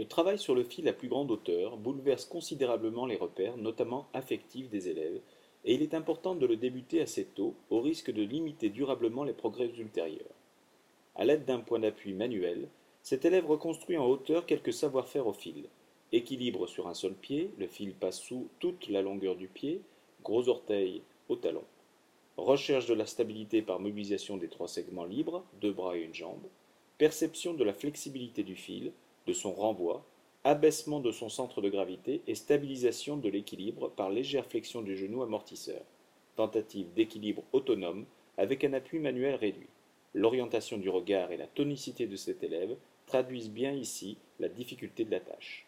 Le travail sur le fil à plus grande hauteur bouleverse considérablement les repères, notamment affectifs des élèves, et il est important de le débuter assez tôt, au risque de limiter durablement les progrès ultérieurs. À l'aide d'un point d'appui manuel, cet élève reconstruit en hauteur quelques savoir-faire au fil. Équilibre sur un seul pied, le fil passe sous toute la longueur du pied, gros orteil au talon. Recherche de la stabilité par mobilisation des trois segments libres, deux bras et une jambe. Perception de la flexibilité du fil, de son renvoi, abaissement de son centre de gravité et stabilisation de l'équilibre par légère flexion du genou amortisseur. Tentative d'équilibre autonome avec un appui manuel réduit. L'orientation du regard et la tonicité de cet élève traduisent bien ici la difficulté de la tâche.